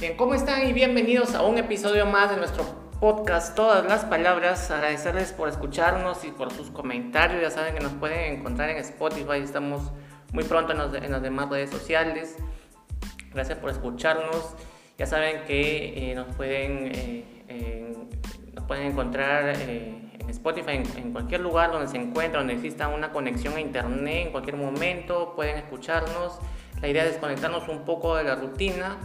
Bien, ¿cómo están? Y bienvenidos a un episodio más de nuestro podcast Todas las Palabras. Agradecerles por escucharnos y por sus comentarios. Ya saben que nos pueden encontrar en Spotify. Estamos muy pronto en, las demás redes sociales. Gracias por escucharnos. Ya saben que eh, nos, pueden, eh, nos pueden encontrar eh, en Spotify, en, en, cualquier lugar donde se encuentren, donde exista una conexión a internet, en cualquier momento pueden escucharnos. La idea es desconectarnos un poco de la rutina.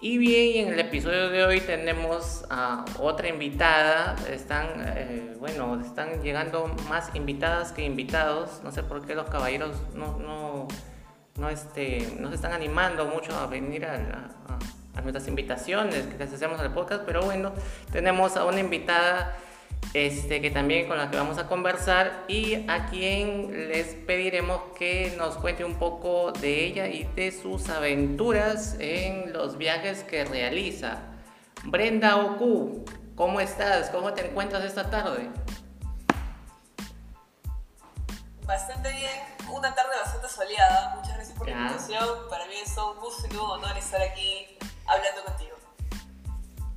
Y bien, en el episodio de hoy tenemos a otra invitada. Están, eh, bueno, están llegando más invitadas que invitados. No sé por qué los caballeros no, no, no, este, no se están animando mucho a venir a, a, a nuestras invitaciones que les hacemos al podcast. Pero bueno, tenemos a una invitada este, que también con la que vamos a conversar y a quien les pediremos que nos cuente un poco de ella y de sus aventuras en los viajes que realiza. Brenda Oku, ¿cómo estás? ¿Cómo te encuentras esta tarde? Bastante bien, una tarde bastante soleada. Muchas gracias por la invitación. Para mí es un gusto y un honor estar aquí hablando contigo.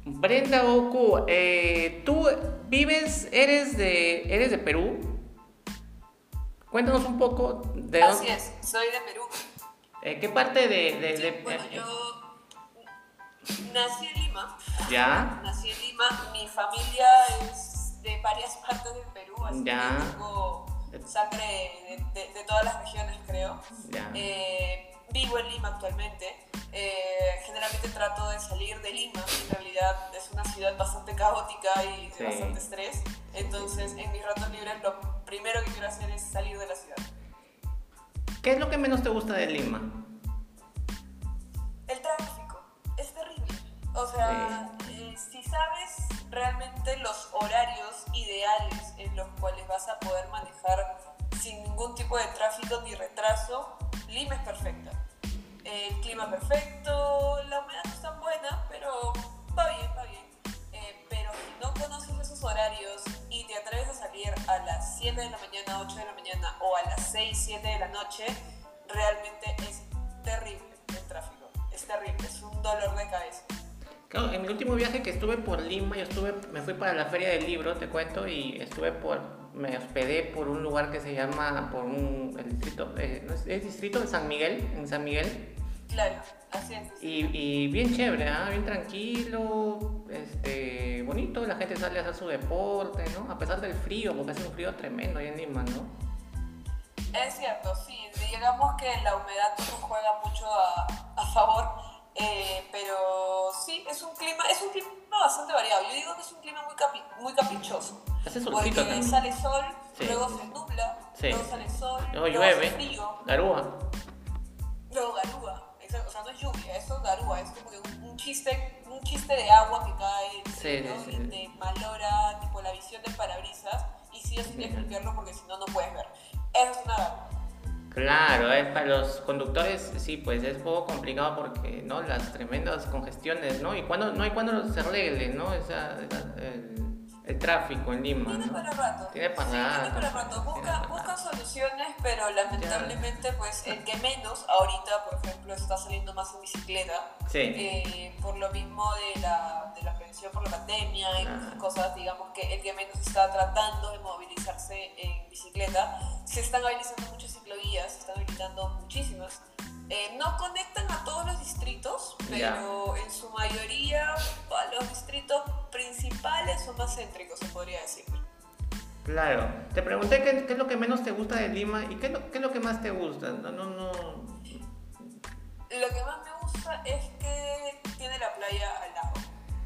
Brenda Goku, eh, tú vives, eres de, eres de Perú. Cuéntanos un poco de Así es, soy de Perú. Eh, ¿Qué parte de, de, sí, de bueno, eh, yo nací en Lima. Ya. Nací en Lima. Mi familia es de varias partes del Perú, así Ya. que tengo sangre de todas las regiones, creo. Ya. Eh, vivo en Lima actualmente. Eh, generalmente trato de salir de Lima. En realidad es una ciudad bastante caótica y de Sí. bastante estrés. Entonces, en mis ratos libres, lo primero que quiero hacer es salir de la ciudad. ¿Qué es lo que menos te gusta de Lima? El tráfico es terrible. O sea, eh, si sabes realmente los horarios ideales en los cuales vas a poder manejar sin ningún tipo de tráfico ni retraso, Lima es perfecta. El clima perfecto, la humedad no es tan buena, pero va bien, va bien. Eh, pero si no conoces esos horarios y te atreves a salir a las 7 de la mañana, 8 de la mañana o a las 6, 7 de la noche, realmente es terrible el tráfico. Es terrible, es un dolor de cabeza. Claro, en mi último viaje que estuve por Lima, yo estuve, me fui para la feria del libro, te cuento, y estuve por, me hospedé por un lugar que se llama, por un, el distrito, eh, ¿no es, es distrito de San Miguel, en San Miguel, Claro, así es. y, y bien chévere, ¿ah? bien tranquilo, este, bonito, la gente sale a hacer su deporte, ¿no? A pesar del frío, porque hace un frío tremendo ahí en Lima, ¿no? Es cierto, sí, digamos que la humedad no nos juega mucho a, a favor, eh, pero sí, es un clima, es un clima bastante variado. Yo digo que es un clima muy, capi- muy caprichoso. Hace solcito Porque sale sol, Sí. luego se nubla, Sí. luego sale sol, Luego luego hace llueve, frío, garúa. luego garúa. O sea, no es lluvia, eso es garúa, es como que un, un chiste, un chiste de agua que cae Sí, ¿no? y te malora tipo la visión del parabrisas y sí o sí tienes que limpiarlo porque si no, no puedes ver. Eso es una garúa. Claro, es para los conductores sí, pues es un poco complicado porque, ¿no? Las tremendas congestiones, ¿no? Y cuando, no hay cuando se arregle, ¿no? Esa, el tráfico en Lima, Tiene ¿no? para rato. Tiene para Sí, rato, tiene para rato. Busca, rato. soluciones, pero lamentablemente, pues el que menos ahorita, por ejemplo, está saliendo más en bicicleta. Sí. eh, por lo mismo de la, de la prevención por la pandemia y Ah. cosas, digamos que el que menos está tratando de movilizarse en bicicleta. Se están habilitando muchas ciclovías, se están habilitando muchísimas. Eh, no conectan a todos los distritos, pero en su mayoría los distritos principales o más céntricos, se podría decir. Claro. Te pregunté qué, qué es lo que menos te gusta de Lima y qué es lo, qué es lo que más te gusta. No, no, no. Lo que más me gusta es que tiene la playa al lado.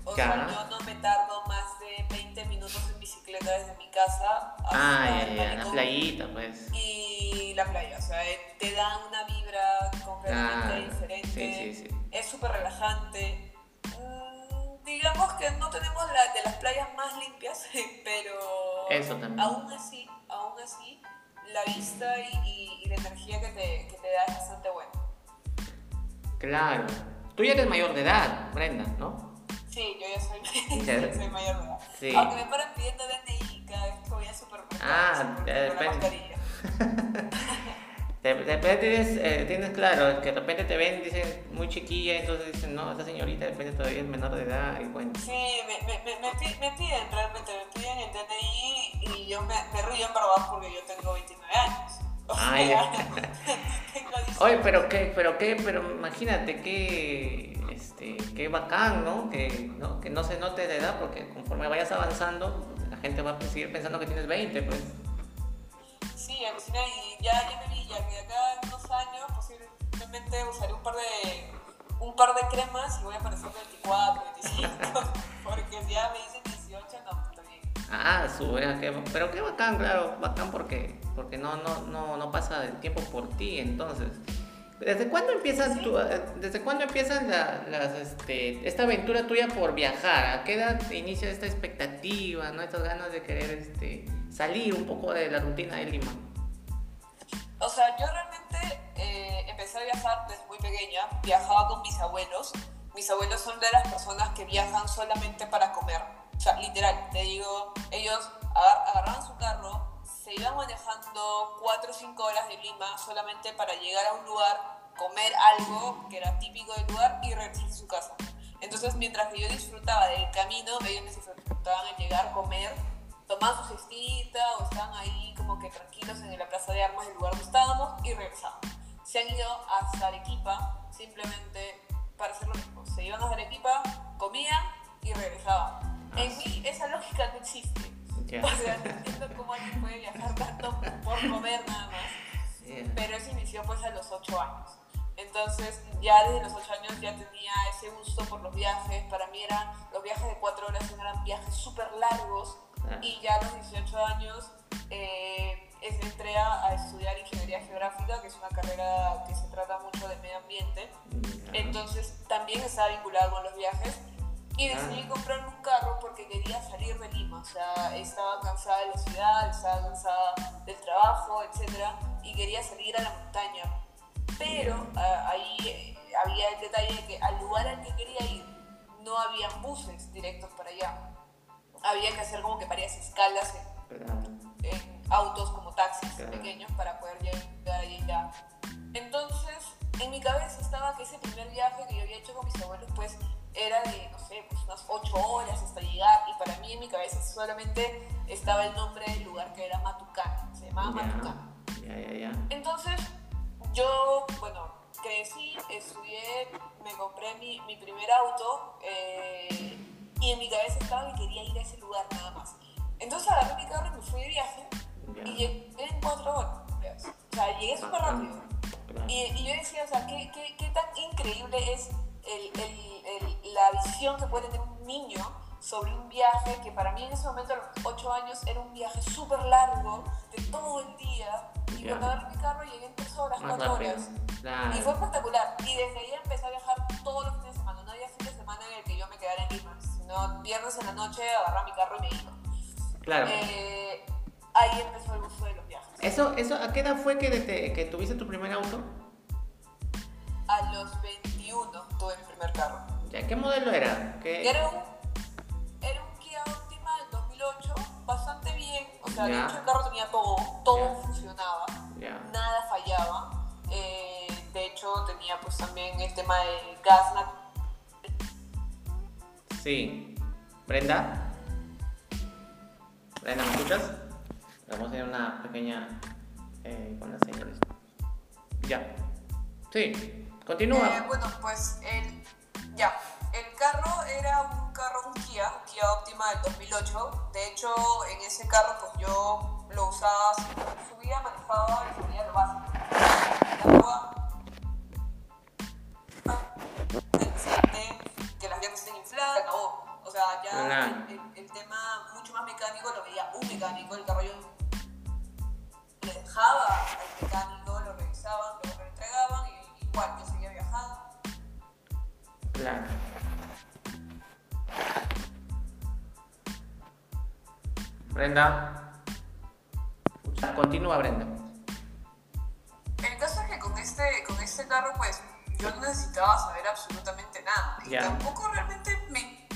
O sea, yo no me tardo más de 20 minutos en bicicleta desde mi casa hasta Ah, ya, el ya, la playita, pues. Y la playa, o sea, eh, te da una vibra completamente diferente. Sí, sí, sí. Es súper relajante. Mm, digamos que no tenemos la de las playas más limpias, pero Eso también. aún así, aún así, la vista y, y- y la energía que te, que te da es bastante buena. Claro. Tú ya eres mayor de edad, Brenda, ¿no? Sí, yo ya soy, yo soy mayor de edad. Sí. Aunque me paran pidiendo DNI cada vez que voy al supermercado. Ah, depende. de repente tienes, eh, tienes claro, que de repente te ven, dicen, muy chiquilla, entonces dicen, no, esa señorita de repente todavía es menor de edad y bueno. Sí, me, me, me, me piden realmente, me piden el DNI y yo me, me río en verdad porque yo tengo 29 años. Ay, Oye, pero qué, pero qué, pero imagínate qué, este, qué bacán, ¿no? Que, ¿no? que no se note de edad porque conforme vayas avanzando, la gente va a seguir pensando que tienes 20, pues. Sí, alucina y ya, ya me vi, ya que acá en unos años posiblemente usaré un par de un par de cremas y voy a aparecer 24, 25, porque ya me dicen 18, no, Ah, su, pero qué bacán, claro, bacán porque, porque no, no, no, no pasa el tiempo por ti, entonces. ¿Desde cuándo empiezas tú, eh, desde cuándo empiezas la, las, este, esta aventura tuya por viajar? ¿A qué edad inicia esta expectativa, no? Estas ganas de querer este, salir un poco de la rutina de Lima. O sea, yo realmente eh, empecé a viajar desde muy pequeña, viajaba con mis abuelos. Mis abuelos son de las personas que viajan solamente para comer. O sea, literal, te digo, ellos agarraban su carro, se iban manejando 4 o 5 horas de Lima solamente para llegar a un lugar, comer algo que era típico del lugar y regresar a su casa. Entonces, mientras que yo disfrutaba del camino, ellos disfrutaban en llegar, comer, tomar su cestita o estaban ahí como que tranquilos en la plaza de armas del lugar donde estábamos y regresaban. Se han ido hasta Arequipa simplemente para hacer lo mismo. Se iban a Arequipa, comían y regresaban. En mí esa lógica no existe. O sea, no entiendo cómo alguien puede viajar tanto por comer nada más. Pero eso inició pues a los 8 años. Entonces, ya desde los 8 años ya tenía ese gusto por los viajes. Para mí eran, los viajes de 4 horas eran viajes súper largos. Ah. Y ya a los 18 años eh, entré a, estudiar ingeniería geográfica, que es una carrera que se trata mucho de medio ambiente. Entonces, también estaba vinculada con los viajes y decidí comprarme un carro porque quería salir de Lima. O sea, estaba cansada de la ciudad, estaba cansada del trabajo, etc. Y quería salir a la montaña. Pero ah, ahí eh, había el detalle de que al lugar al que quería ir no había buses directos para allá. Había que hacer como que varias escalas en, autos como taxis pequeños para poder llegar allí ya. Entonces, en mi cabeza estaba que ese primer viaje que yo había hecho con mis abuelos, pues era de, no sé, pues unas 8 horas hasta llegar y para mí en mi cabeza solamente estaba el nombre del lugar que era Matucán, se llamaba Matucán. Entonces yo, bueno, crecí, estudié, me compré mi, mi primer auto eh, y en mi cabeza estaba que quería ir a ese lugar nada más. Entonces agarré mi carro y me fui de viaje y llegué en 4 horas. O sea, llegué súper rápido. Y, y, yo decía, o sea, ¿qué, qué, qué tan increíble es viaje que para mí en ese momento a los 8 años era un viaje súper largo, de todo el día. Y cuando agarré mi carro llegué en 3 horas, 4 horas. Y fue espectacular. Y desde ahí empecé a viajar todos los fines de semana. No había fin de semana en el que yo me quedara en Lima, sino viernes en la noche agarraba mi carro y me iba. Claro. Eh, ahí empezó el uso de los viajes. ¿Eso, eso, ¿A qué edad fue que, que tuviste tu primer auto? A los 21 tuve mi primer carro. ¿Ya qué modelo era? ¿Qué... Era, un, 2008, bastante bien. O sea, de hecho el carro tenía todo, todo funcionaba, nada fallaba. Eh, de hecho tenía pues también el tema de gas Sí. Brenda. Brenda, ¿me escuchas? Vamos a hacer una pequeña eh, con las señales. Ya. Sí. Continúa. Eh, bueno, pues el, ya, el carro era un carro, un Kia, un Kia Optima del 2008. De hecho, en ese carro pues yo lo usaba, subía, manejaba y subía lo básico. La agua, que las llantas estén infladas, no. O sea, ya el, el, tema mucho más mecánico lo veía un mecánico, el carro yo le dejaba al mecánico, Brenda. Continúa, Brenda. El caso es que con este, con este carro, pues, yo no necesitaba saber absolutamente nada. Y tampoco realmente me.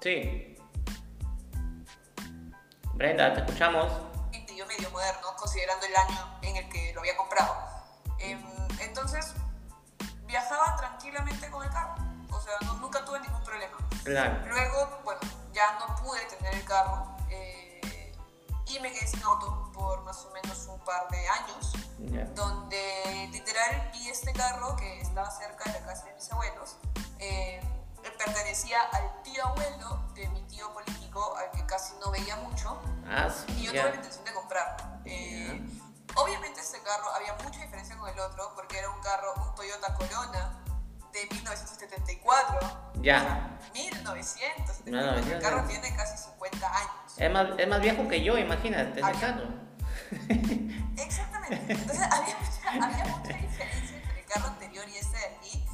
Sí. Brenda, te escuchamos. Yo me medio moderno, considerando el año en el que lo había comprado. Em, entonces, viajaba tranquilamente con el carro. O sea, nunca tuve ningún problema. Luego, bueno, ya no pude tener el carro eh, y me quedé sin auto por más o menos un par de años, donde literal vi este carro que estaba cerca de la casa de mis abuelos. Eh, pertenecía al tío abuelo de mi tío político, al que casi no veía mucho, ah, y yo tuve la intención de comprarlo. Eh, obviamente este carro había mucha diferencia con el otro, porque era un carro, un Toyota Corona de 1974. Ya. 1974. el carro tiene casi 50 años. Es más, es más viejo que yo, imagínate, ese carro. Exactamente. Entonces había mucha, había mucha diferencia entre el carro anterior y este de aquí.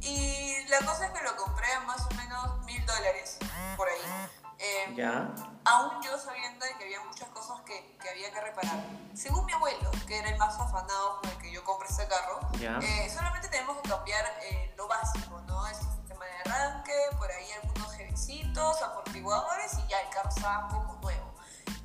Y la cosa es que lo compré a más o menos mil dólares por ahí. Eh, ya. Aún yo sabiendo de que había muchas cosas que, que, había que reparar. Según mi abuelo, que era el más afanado con el que yo compré este carro, eh, solamente tenemos que cambiar el carro estaba como nuevo.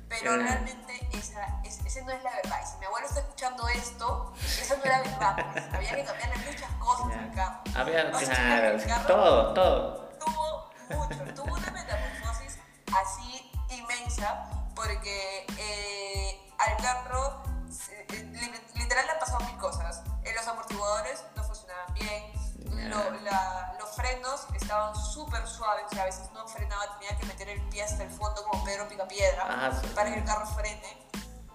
Pero realmente esa, esa, no es la verdad. Y si mi abuelo está escuchando esto, esa no era verdad. Había que cambiarle muchas cosas al carro. Había, claro, todo, todo. Tuvo mucho, tuvo una metamorfosis así inmensa porque eh, al carro los frenos estaban súper suaves, o sea, a veces no frenaba, tenía que meter el pie hasta el fondo como Pedro Picapiedra ah, para que el carro frene.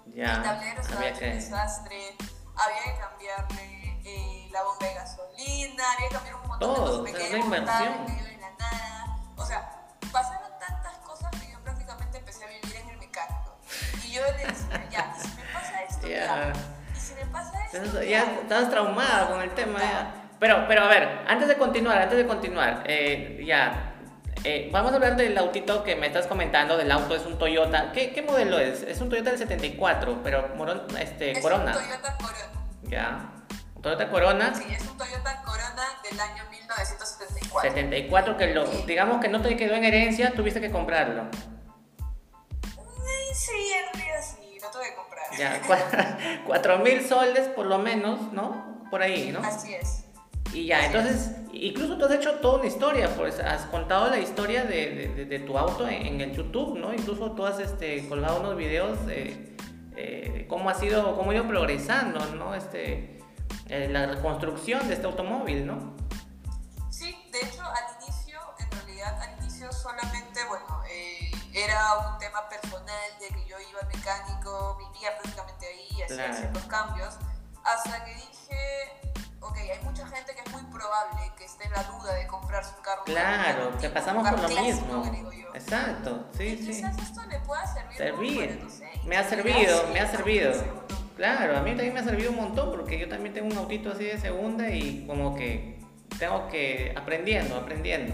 Ya, el tablero estaba hecho un desastre, había que cambiarle eh, la bomba de gasolina, había que cambiar un montón de cosas pequeñas, en la nada. O sea, pasaron tantas cosas que yo prácticamente empecé a vivir en el mecánico. Y yo le decía, ya, si me pasa esto, ya. Y si me pasa esto, ya. estabas traumada con el tema, ya. Pero, pero a ver, antes de continuar, antes de continuar, eh, ya, eh, vamos a hablar del autito que me estás comentando, del auto, es un Toyota. ¿Qué, qué modelo es? Es un Toyota del 74, pero este, es Corona. Es un Toyota Corona. Ya. ¿Un Toyota Corona? Sí, es un Toyota Corona del año 1974. 74, que lo, digamos que no te quedó en herencia, tuviste que comprarlo. Sí, en realidad sí, lo tuve que comprar. Ya, cuatro mil soles por lo menos, ¿no? Por ahí, ¿no? Así es. Y ya, entonces, incluso tú has hecho toda una historia, pues has contado la historia de, de, de tu auto en, el YouTube, ¿no? Incluso tú has este, colgado unos videos de cómo ha sido, cómo ha ido progresando, ¿no? Este, eh, la reconstrucción de este automóvil, ¿no? Sí, de hecho, al inicio, en realidad, al inicio solamente, bueno, eh, era un tema personal de que yo iba al mecánico, vivía prácticamente ahí, hacía ciertos cambios, hasta que dije ok, hay mucha gente que es muy probable que esté en la duda de comprarse un carro. Claro, te pasamos por lo mismo. Exacto, sí, y sí. Quizás esto le pueda servir. Servir. me ha servido, me ha servido. Claro, a mí también me ha servido un montón porque yo también tengo un autito así de segunda y como que tengo que aprendiendo, aprendiendo.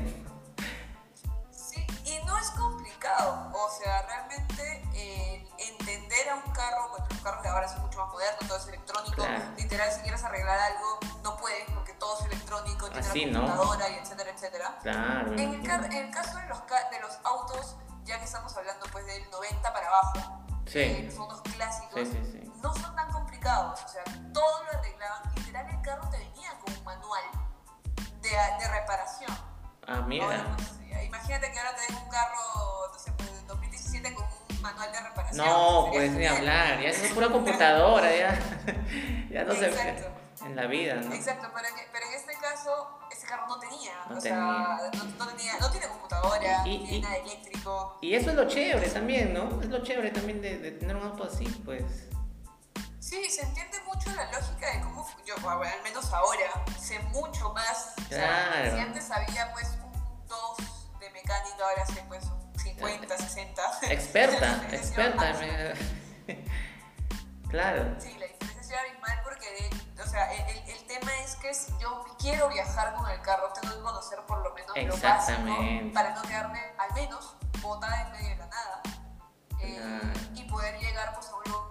Sí, y no es complicado. O sea, realmente eh, entender a un carro, bueno, los carros de ahora son mucho más modernos, todo es electrónico. Literal, si quieres arreglar algo, no puedes porque todo es electrónico, tiene una computadora y etcétera, etcétera. Claro, en, el, en, el, caso de los, de los autos, ya que estamos hablando pues del 90 para abajo, sí. eh, los autos clásicos, no son tan complicados. O sea, todo lo arreglaban. Literal, el carro te venía con un manual de, de reparación. Ah, mira. Pues, imagínate que ahora te den un carro, no sé, pues, 2017 con un manual de reparación. No, pues ni hablar, ya es pura computadora, ya, ya no Exacto. se en la vida, ¿no? Exacto, pero en, pero en este caso, ese carro no tenía. No o tenía. Sea, no, no, tenía, no tiene computadora, y, tiene nada eléctrico. Y eso es lo chévere también, ¿no? Es lo chévere también de, de tener un auto así, pues. Sí, se entiende mucho la lógica de cómo, yo al menos ahora, sé mucho más. Claro. O sea, si antes había pues un 2 de mecánica, ahora sé pues un 50, 60. Experta, experta. claro. Sí, la diferencia es abismal porque o sea, el, el, tema es que si yo quiero viajar con el carro, tengo que conocer por lo menos lo básico para no quedarme al menos botada en medio de la nada eh, y poder llegar pues a un lugar.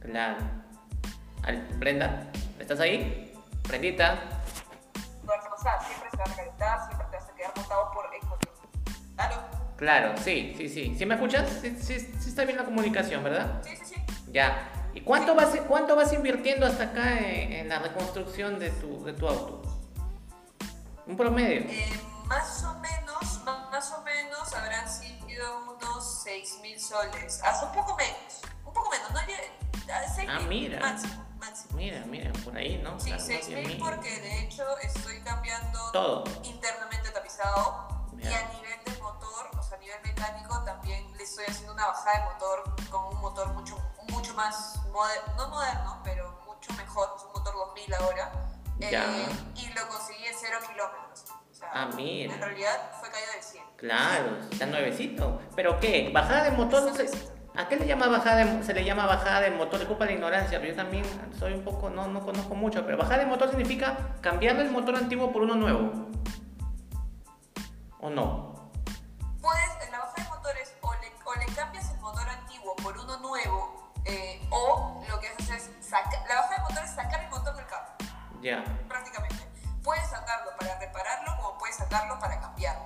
Claro. Brenda, ¿estás ahí? Brendita. O sea, siempre se va a recalentar, siempre te vas a quedar montado por. Claro, sí, sí, sí. ¿Sí me escuchas? Sí, sí, sí está bien la comunicación, ¿verdad? Sí, sí, sí. Ya. ¿Y cuánto vas, cuánto vas invirtiendo hasta acá en, en la reconstrucción de tu, de tu auto? Un promedio. Eh, más o menos, ma- más o menos habrán sido unos 6 mil soles. Hasta un poco menos. Un poco menos, no 6 Ah, mira. Máximo, máximo. Mira, mira, por ahí, ¿no? Sí, Claro, 6 más de mil porque de hecho estoy cambiando Todo. internamente tapizado y a nivel del nivel mecánico también le estoy haciendo una bajada de motor con un motor mucho, mucho más moderno, no moderno, pero mucho mejor, es un motor 2000 ahora. eh, Ya. y lo conseguí en 0 kilómetros. O sea, Ah, mira. En realidad fue caída de 100. Claro, está nuevecito. ¿Pero qué? ¿Bajada de motor? ¿A qué le llama bajada de, se le llama bajada de motor? Disculpa la ignorancia, pero yo también soy un poco, no, no conozco mucho, pero bajada de motor significa cambiarle el motor antiguo por uno nuevo. ¿O no? Uno nuevo, eh, o lo que haces es sacar. La bajada de motor es sacar el motor del carro. Ya. prácticamente. Puedes sacarlo para repararlo como puedes sacarlo para cambiarlo.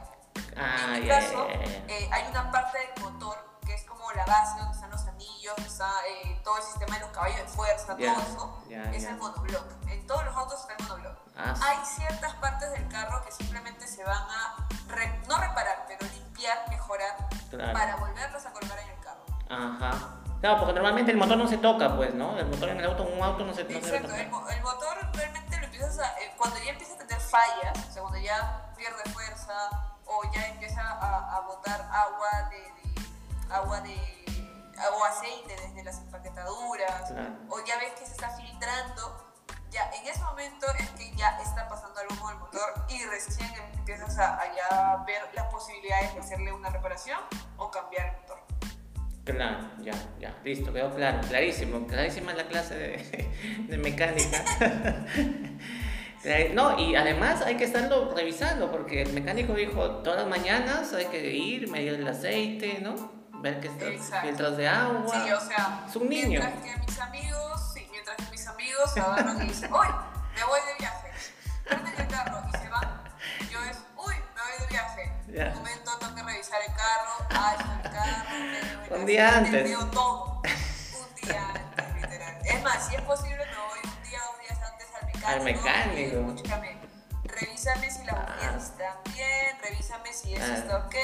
Ah, en mi ya, caso, ya. eh, hay una parte del motor que es como la base donde están los anillos, está eh, todo el sistema de los caballos de fuerza, todo eso, es el monoblock. En todos los autos está el monoblock. Ah, sí. Hay ciertas partes del carro que simplemente se van a, re- no reparar, pero limpiar, mejorar, Claro. para volverlos a colocar en el. Ajá. Claro, porque normalmente el motor no se toca, pues, ¿no? El motor en el auto, un auto no se, no se debe Exacto, el, el motor realmente lo empiezas a. eh, cuando ya empieza a tener fallas, o sea, cuando ya pierde fuerza o ya empieza a, a botar agua de, de- agua de. o aceite desde las empaquetaduras, Claro. o ya ves que se está filtrando, ya en ese momento es que ya está pasando algo con el motor y recién empiezas a, a ya ver las posibilidades de hacerle una reparación o cambiar el motor. Claro, ya, ya, listo, quedó claro, clarísimo, clarísima la clase de, de mecánica. Claro, No, y además hay que estarlo revisando porque el mecánico dijo todas las mañanas hay que ir, medir el aceite, ¿no? Ver que está filtros de agua. Sí, o sea, Es un niño. mientras que mis amigos, sí, mientras que mis amigos agarran y dicen, uy, me voy de viaje, prenden el carro y se van, yo es, uy, me voy de viaje. Un momento tengo que revisar el carro, ah, Un día antes. Veo todo, un día antes, literal. Es más, si es posible, me voy un día o dos días antes al mecánico. Al Escúchame, revísame si las Ah. están bien, revísame si eso Ah. está ok,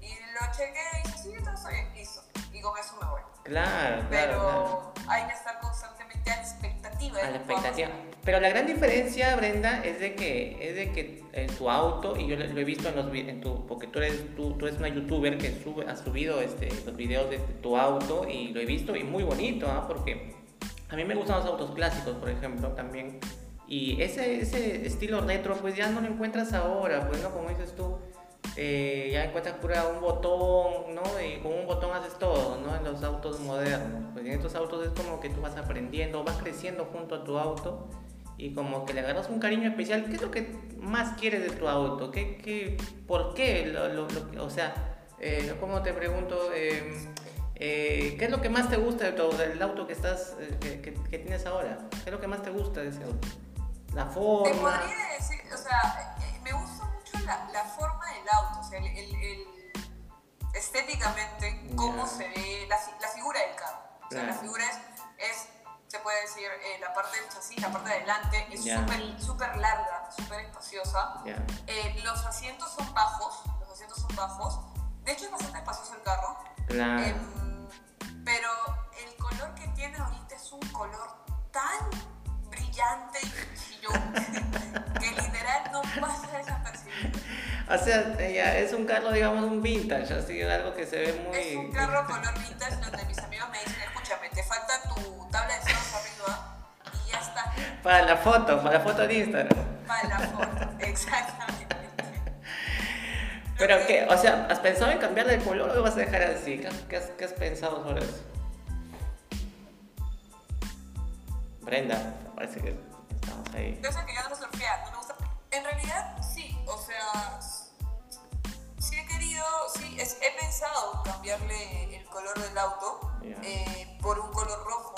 y, lo chequé y dice, sí, está bien, listo. Y con eso me voy. Claro, Pero claro. hay que estar expectativa. A la expectativa. Pero la gran diferencia, Brenda, es de que, es de que en tu auto, y yo lo, he visto en los en tu, porque tú eres, tú, tú eres una youtuber que sube, has subido este, los videos de tu auto y lo he visto y muy bonito, ¿ah? porque a mí me gustan los autos clásicos, por ejemplo, también. Y ese, ese estilo retro, pues ya no lo encuentras ahora, pues no, como dices tú, eh, ya encuentras pura un botón, ¿no? Y con un botón haces todo, ¿no? En los autos modernos. Pues en estos autos es como que tú vas aprendiendo, vas creciendo junto a tu auto y como que le agarras un cariño especial. ¿Qué es lo que más quieres de tu auto? ¿Qué, qué, ¿Por qué? Lo, lo- lo- o sea, eh, como te pregunto, eh, eh, ¿qué es lo que más te gusta de tu, del auto que, estás, eh, que, que- que tienes ahora? ¿Qué es lo que más te gusta de ese auto? La Te forma. podría decir, o sea, eh, me gusta la, la forma del auto, o sea, el, el- el- estéticamente, cómo Ya. se ve la, la figura del carro. O sea, la Claro. figura es, es, se puede decir, eh, la parte del chasis, la parte de adelante, es Ya. súper larga, súper espaciosa. Eh, los asientos son bajos, los asientos son bajos. De hecho, es bastante espacioso el carro. Em, pero el color que tiene ahorita es un color tan brillante y O sea, ya, es un carro, digamos, un vintage, así, algo que se ve muy... Es un carro color vintage donde mis amigos me dicen, escúchame, te falta tu tabla de ceros arriba y ya está Para la foto, para la foto de Instagram. para la foto. Exactamente. Pero qué, o sea, ¿has pensado en cambiarle el color o lo vas a dejar así? ¿Qué, has- qué has, qué has pensado sobre eso? Brenda, parece que estamos ahí. Yo sé que ya no surfear, no me gusta. En realidad, sí he querido, sí, es- he pensado cambiarle el color del auto Ya. eh, por un color rojo.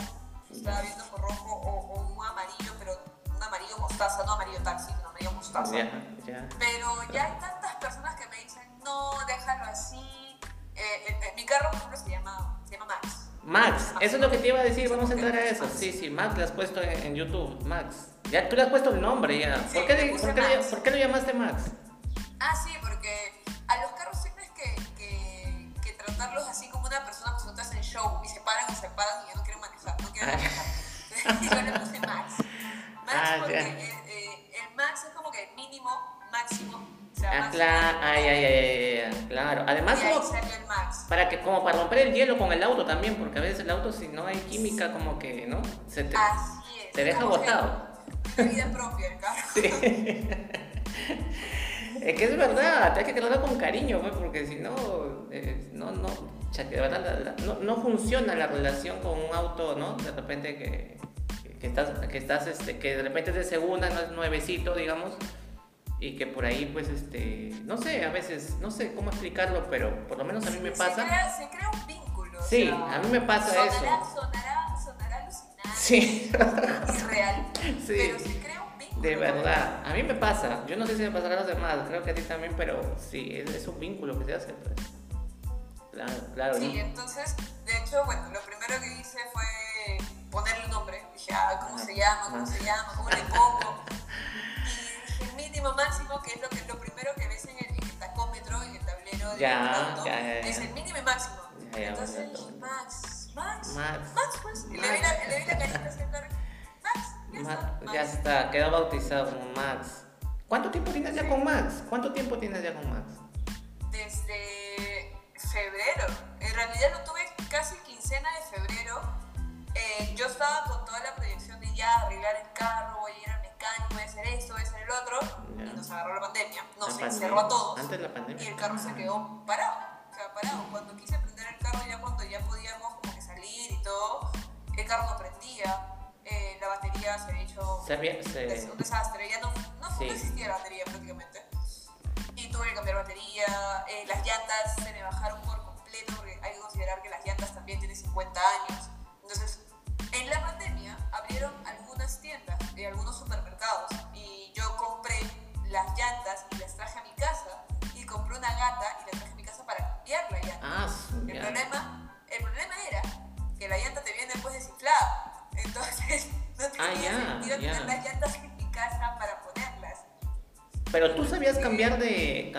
Estaba viendo por rojo o, o un amarillo, pero un amarillo mostaza, no amarillo taxi, sino amarillo mostaza. Pero ya hay tantas personas que me dicen, no, déjalo así. Eh, mi carro, por ejemplo, se llama, se llama Max. Max, eso es lo que te iba a decir, vamos a entrar a eso. Sí, sí, Max le has puesto en, YouTube, Max. Ya tú le has puesto el nombre ya. ¿Por, qué, por, qué, ¿Por qué lo llamaste Max? Ah, sí, porque a los carros que tratarlos así como una persona cuando te hacen show y se paran y se paran y ya no quieren manejar, no quieren ah. manejar. Entonces yo le puse Max. Max ah, porque el, eh, el, Max es como que mínimo, máximo. O sea, ah, claro, ay, ay, ay, claro. Además, y ahí como, el Max. para que como para romper el hielo con el auto también, porque a veces el auto si no hay química como que, ¿no? Se te, Así es. te deja botado. vida propia el carro. Sí. Es que es verdad, hay que tratarlo con cariño, pues, porque si no, eh, no, no, de verdad, no, no, funciona la relación con un auto, ¿no? De repente que, que estás, que estás, este, que de repente es de segunda, no es nuevecito, digamos, y que por ahí, pues, este, no sé, a veces, no sé cómo explicarlo, pero por lo menos a mí me pasa. Se crea, se crea un vínculo. Sí, a mí me pasa sonará, eso. Sonará, sonará alucinante. Sí. Irreal. Sí. Pero se crea de verdad, a mí me pasa. Yo no sé si me pasará a los demás, creo que a ti también, pero sí, es, un vínculo que se hace. Pues. Claro, claro. Sí, entonces, de hecho, bueno, lo primero que hice fue ponerle un nombre. Dije, ah, ¿cómo se llama? ¿Cómo se llama? ¿Cómo le pongo? Y dije, mínimo, máximo, que es lo, que, lo primero que ves en el, tacómetro, en el tablero de ya, ya, ya, es el mínimo y máximo. entonces dije, Max, Max, Max, Max, pues. Y le vi la, le vi la carita hacia ya está, quedó bautizado como Max. ¿Cuánto tiempo tienes ya con Max? ¿Cuánto tiempo tienes ya con Max? Desde febrero. En realidad lo tuve casi quincena de febrero. Eh, yo estaba con toda la proyección de ya arreglar el carro, voy a ir al mecánico, voy a hacer esto, voy a hacer el otro. Y nos agarró la pandemia. Nos encerró a todos. Antes de la pandemia. Y el carro se quedó parado. O sea, parado. Cuando quise prender el carro, ya cuando ya podíamos como que salir y todo, el carro no prendía eh, la batería se había hecho se... un desastre, ya no, no, sí. existía la batería prácticamente. Y tuve que cambiar batería, eh, las llantas se me bajaron por completo porque hay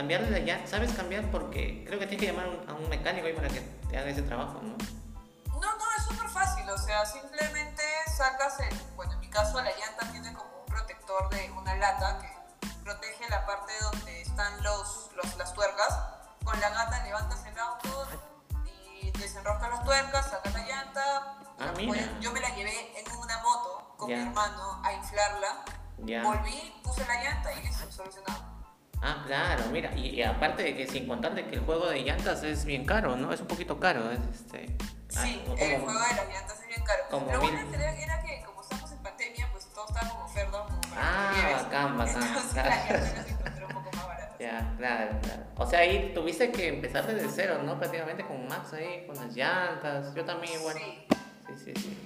de cambiar de llanta, sabes cambiar porque creo que tienes que llamar a un mecánico ahí para que te haga ese trabajo. No, sin contar de que el juego de llantas es bien caro, ¿no? Es un poquito caro, es este... Ah, sí, el juego de las llantas es bien caro. Lo bueno era que como estamos en pandemia, pues todo estaba como oferta. Como ah, bacán, bacán. Entonces claro. la llanta las encontré un poco más baratas. Ya, claro, claro. O sea, ahí tuviste que empezar desde cero, ¿no? Prácticamente con Max ahí, con las llantas. Yo también igual. Sí sí, sí.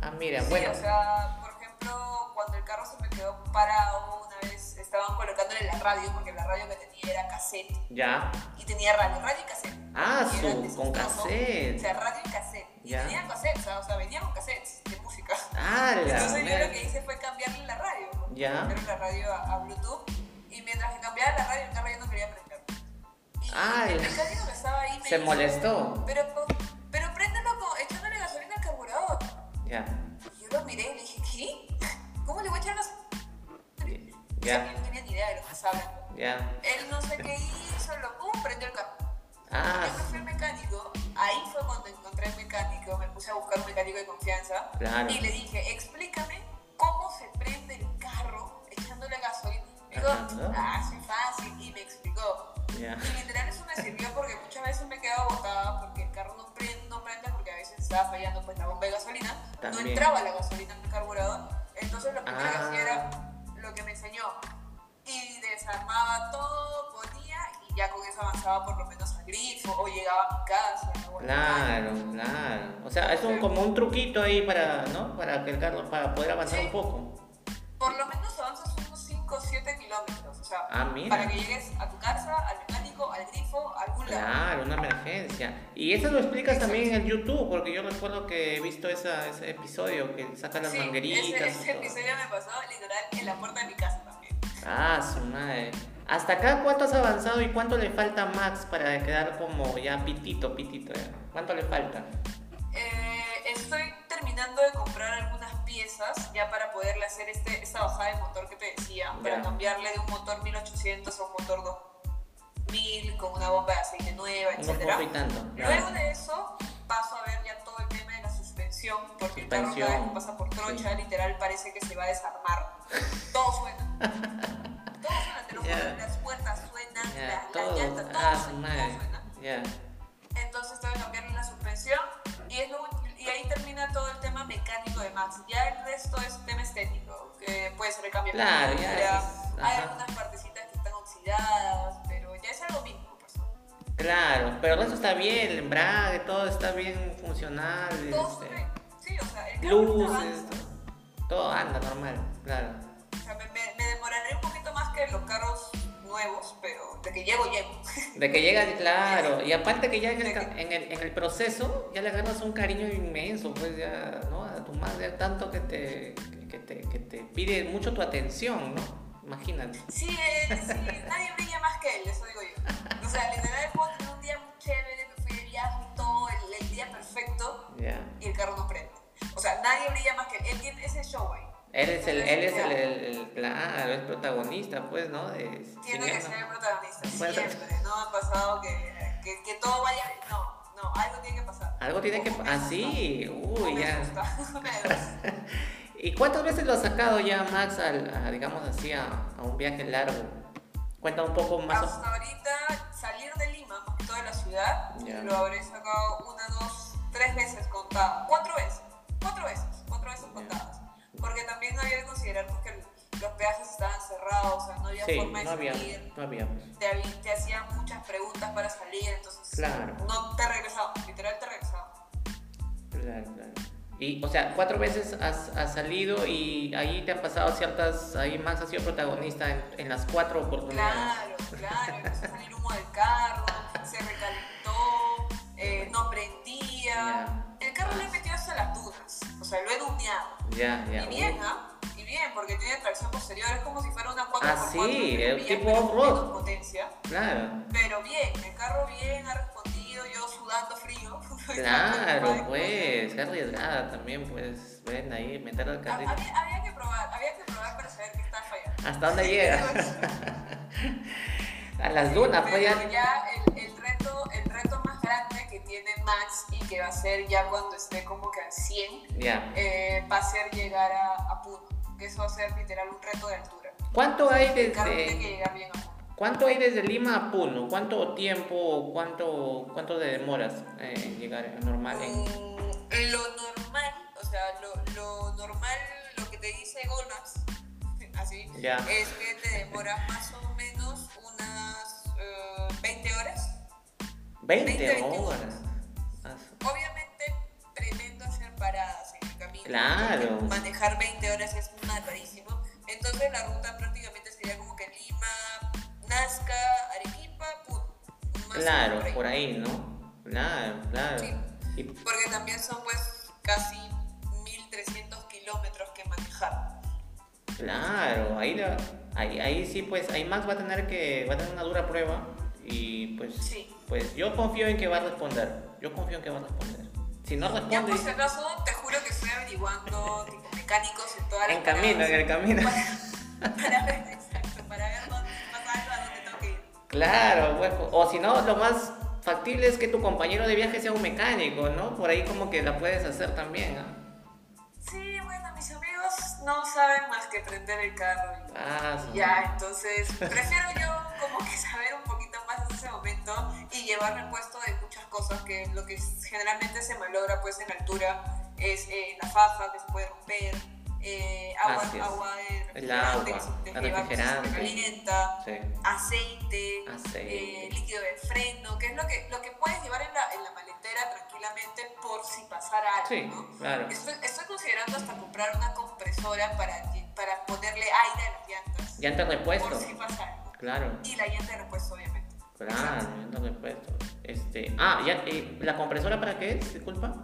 Ah, mira, sí, bueno. O sea, por ejemplo, cuando el carro se me quedó parado, una vez estaban colocándole la radio, porque la radio que tenía era cassette. Ya. Y tenía radio, radio y cassette. Ah, su, con cassette. O sea, radio y cassette. Y ya. tenía cassettes, o sea, venía con cassettes de música. Ah, Entonces yo lo que hice fue cambiarle la radio. Ya. Cambiarle la radio a, Bluetooth. Y mientras que cambiaba la radio, el carro ya no quería prender. Y ah, el mecánico que estaba ahí me Se molestó. Pero Ya. Yo lo miré y le dije, ¿qué? ¿Cómo le voy a echar las...? Ya. no tenía ni idea de lo que estaba hablando. Ya. Él no sé qué hizo, lo pum, prendió el carro. Ah. Yo me fui al mecánico, ahí fue cuando encontré el mecánico, me puse a buscar un mecánico de confianza claro. y le dije, explícame cómo se prende el carro echándole gasolina. Digo, ah, es fácil, y me explicó. Yeah. Y literal eso me sirvió porque muchas veces me quedaba botada porque el carro no prende, no prende porque a veces estaba fallando pues la bomba de gasolina, no entraba la gasolina en el carburador, entonces lo primero que hacía era ah. lo que me enseñó y desarmaba todo, ponía y ya con eso avanzaba por lo menos al grifo o llegaba a mi casa. Claro, claro. O sea, es un, como un truquito ahí para, ¿no? Para que el para poder avanzar un poco. Por lo menos avanzas unos 5 o 7 kilómetros. O sea, Ah, para que llegues a tu casa, al mecánico, al grifo, a algún lado. Claro, una emergencia. Y eso lo explicas también en YouTube, porque yo recuerdo que he visto esa, ese episodio que saca las Sí, mangueritas. ese, ese episodio me pasó literal en la puerta de mi casa también. Ah, su madre. ¿Hasta acá cuánto has avanzado y cuánto le falta a Max para quedar como ya pitito, pitito? ya? ¿Cuánto le falta? Eh, estoy terminando de comprar algunas piezas ya para poderle hacer este, esta bajada de motor que te decía, Ya. para cambiarle de un motor 1800 a un motor 2000 con una bomba de aceite nueva, tanto. Luego de eso paso a ver ya todo el tema de la suspensión, porque el carro cada vez Suspensión, pasa por trocha, sí. literal parece que se va a desarmar. Todo suena. Todo suena, te lo juro. Las puertas suenan, Ya, la, la todo. llanta, todo, Ah, su suena, todo suena. Entonces tengo que cambiarle la suspensión y, es lo ahí termina todo el tema mecánico de Max. Ya el resto es tema estético, que puede ser el cambio de Claro, ya es- Hay algunas partecitas que están oxidadas, pero ya es algo mínimo. Pues. Claro, pero eso está bien, el embrague, todo está bien funcional. Todo este. Sí, o sea, el luces, todo anda normal, claro. O sea, me, me- me demoraré un poquito más que los carros nuevos, pero de que llego, llego. De que llega, claro, y aparte que ya en el, en el, en el proceso ya le agarras un cariño inmenso, pues ya, ¿no? A tu madre, tanto que te, que te, que te pide mucho tu atención, ¿no? Imagínate. Sí, sí, nadie brilla más que él, eso digo yo. O sea, literal puedo tener un día muy chévere, me fui de viaje y todo, el, el día perfecto, Ya. y el carro no prende. O sea, nadie brilla más que él. Él tiene ese show ahí. Él es el, él es el, el, el- es protagonista, pues, ¿no? De, Tiene que ser el protagonista, Bueno. siempre. No ha pasado que, que, que todo vaya. No, no, algo tiene que pasar. Algo tiene que... O me Ah, sí, o uy, me ya. asusta. ¿Y cuántas veces lo has sacado ya, Max, al, a, digamos así, a, a un viaje largo? Cuenta un poco más. o- Hasta ahorita, salir de Lima, más que toda la ciudad, Ya. lo habré sacado una, dos, tres veces veces. Cuatro había que considerar pues, que los peajes estaban cerrados, o sea, no había Sí, forma de no había, salir. no había. pues. Te, te hacían muchas preguntas para salir, entonces Claro. no te regresaban, literal te regresaban. Claro, claro. Y, o sea, cuatro veces has, has salido y ahí te han pasado ciertas, ahí Max ha sido protagonista en, en las cuatro oportunidades. Claro, claro, empezó a salir humo del carro, se recalentó, eh, no prendía. Ya. El carro le he metido hasta las dunas, o sea, lo he duneado. Ya, ya. Y bien, ¿ah? Bien, porque tiene tracción posterior, es como si fuera una 4x4. Ah, sí, el bien, tipo off-road. potencia. Claro, Pero bien, el carro bien, ha respondido, yo sudando frío. claro, pues, qué arriesgada también, pues, ven ahí, meter al Ha- carrito. Había, había que probar, había que probar para saber que estaba fallando. ¿Hasta dónde llega? A las dunas, pues ya. ya el, el reto, el reto más grande que tiene Max y que va a ser ya cuando esté como que al 100, Ya. eh, va a ser llegar a, a Puno. Que eso va a ser literal un reto de altura. ¿Cuánto hay desde, bien a cuánto hay desde Lima a Puno? ¿Cuánto tiempo, cuánto, cuánto de demoras eh, en llegar normal? En... Mm, lo normal, o sea, lo, lo normal, lo que te dice Maps, así, Ya. es que te demoras más o menos unas eh, 20 horas. 20 20 horas. Ah, Obviamente pretendo hacer paradas camino. Claro. Manejar 20 horas es matadísimo. Entonces la ruta prácticamente sería como que Lima, Nazca, Arequipa, Puno. Claro, por ahí, ¿no? Claro, claro. Sí. Y- Porque también son pues casi 1300 kilómetros que manejar. claro, ahí, la- ahí, ahí sí, pues, ahí Max va a tener que, va a tener una dura prueba y pues, Sí. pues yo confío en que va a responder. Yo confío en que va a responder. Si no Ya responde, por si acaso, te juro que averiguando mecánicos en todas las en camino, en el camino. Para, para ver, exacto, para ver dónde, más algo a dónde tengo que ir. Claro, pues, o si no, lo más factible es que tu compañero de viaje sea un mecánico, ¿no? Por ahí como que la puedes hacer también, ¿ah? Sí, bueno, mis amigos no saben más que prender el carro y Ah, y ya, entonces prefiero yo como que saber un poquito más en ese momento y llevar repuesto de muchas cosas que lo que generalmente se malogra pues en altura es eh, la faja que se puede romper, eh, agua, Así es. agua de refrigerante agua, que se refrigerante. calienta, Sí. aceite, Aceite. eh, líquido de freno, que es lo que, lo que puedes llevar en la, en la maletera tranquilamente tranquilamente por si pasara algo. Sí, ¿no? claro. Estoy, estoy considerando hasta comprar una compresora para, para ponerle aire a las llantas. Llanta repuesto. Por si pasa algo. Claro. Y la llanta de repuesto, obviamente. Claro, llanta repuesto. Este, ah, ya, eh, ¿la compresora para qué es? Disculpa.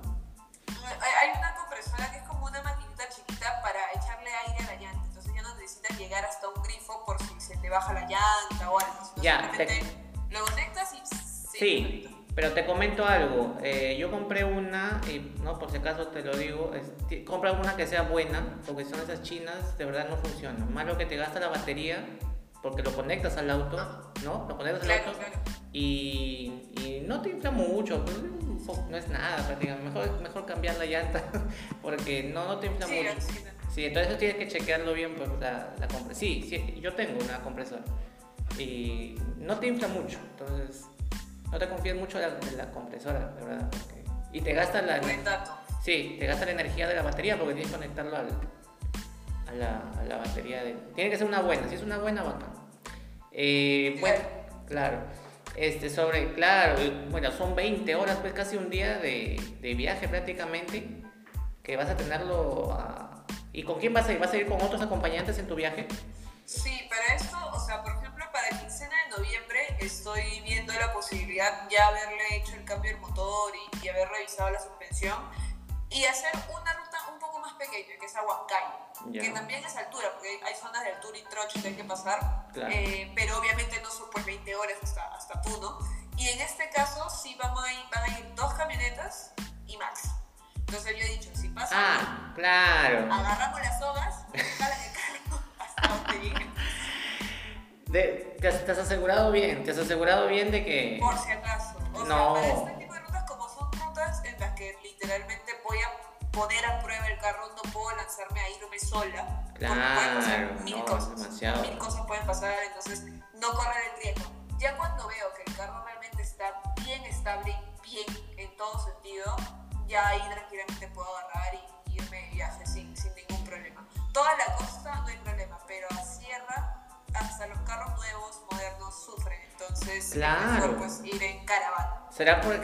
Hay una compresora que es como una maquinita chiquita para echarle aire a la llanta. Entonces ya no necesitas llegar hasta un grifo por si se te baja la llanta o algo. Ya, simplemente lo conectas y... Sí, pero te comento algo. eh, yo compré una, y no por si acaso te lo digo, es- compra una que sea buena, porque son esas chinas, de verdad no funcionan. Malo que te gasta la batería, porque lo conectas al auto, ¿no? Lo conectas al Claro, auto claro. y, y no te infla mucho, pues, poco- no es nada prácticamente. Mejor, mejor cambiar la llanta, porque no, no te infla Sí, mucho. Sí, entonces tienes que chequearlo bien, pues la, la compra. Sí, sí, yo tengo una compresora y no te infla mucho, entonces no te confíes mucho de la, compresora, de verdad. porque- y te gasta la, sí, te gasta la energía de la batería porque tienes que conectarlo al, a, la, a la batería. De, tiene que ser una buena, si es una buena, bacán. Eh, bueno, claro. Este, sobre, claro, bueno, son 20 horas, pues casi un día de, de viaje prácticamente, que vas a tenerlo ¿Y con quién vas a ir? ¿Vas a ir con otros acompañantes en tu viaje? Sí, para esto, o sea, por ejemplo, para quincena de noviembre estoy viendo la posibilidad ya haberle hecho el cambio del motor y, y haber revisado la suspensión y hacer una ruta un poco más pequeña, que es a Huancayo, Ya. que también es altura, porque hay- zonas de altura y trocho que hay que pasar, Claro. eh, pero obviamente no son pues 20 horas hasta, hasta Puno. Y en este caso sí vamos a ir, van a ir dos camionetas y Max. Entonces yo he dicho, si pasa Ah, claro. agarramos las sogas, jalan el carro hasta donde llegue. De- te, has, te has asegurado bien, te has asegurado bien de que... Por si acaso. O No. sea, para este tipo de rutas, como son rutas en las que literalmente voy a poner a prueba el carro, no puedo lanzarme a irme sola. porque pueden Claro, pasar mil no, cosas. demasiado. Mil cosas pueden pasar, entonces no correr el riesgo. Ya cuando veo que el carro realmente está bien estable, bien en todo sentido, ya ahí tranquilamente puedo agarrar y irme de viaje sin, sin ningún problema. Toda la costa no hay problema, pero a sierra hasta los carros nuevos, modernos, sufren. Entonces, Claro. mejor pues ir en caravana. ¿Será por el,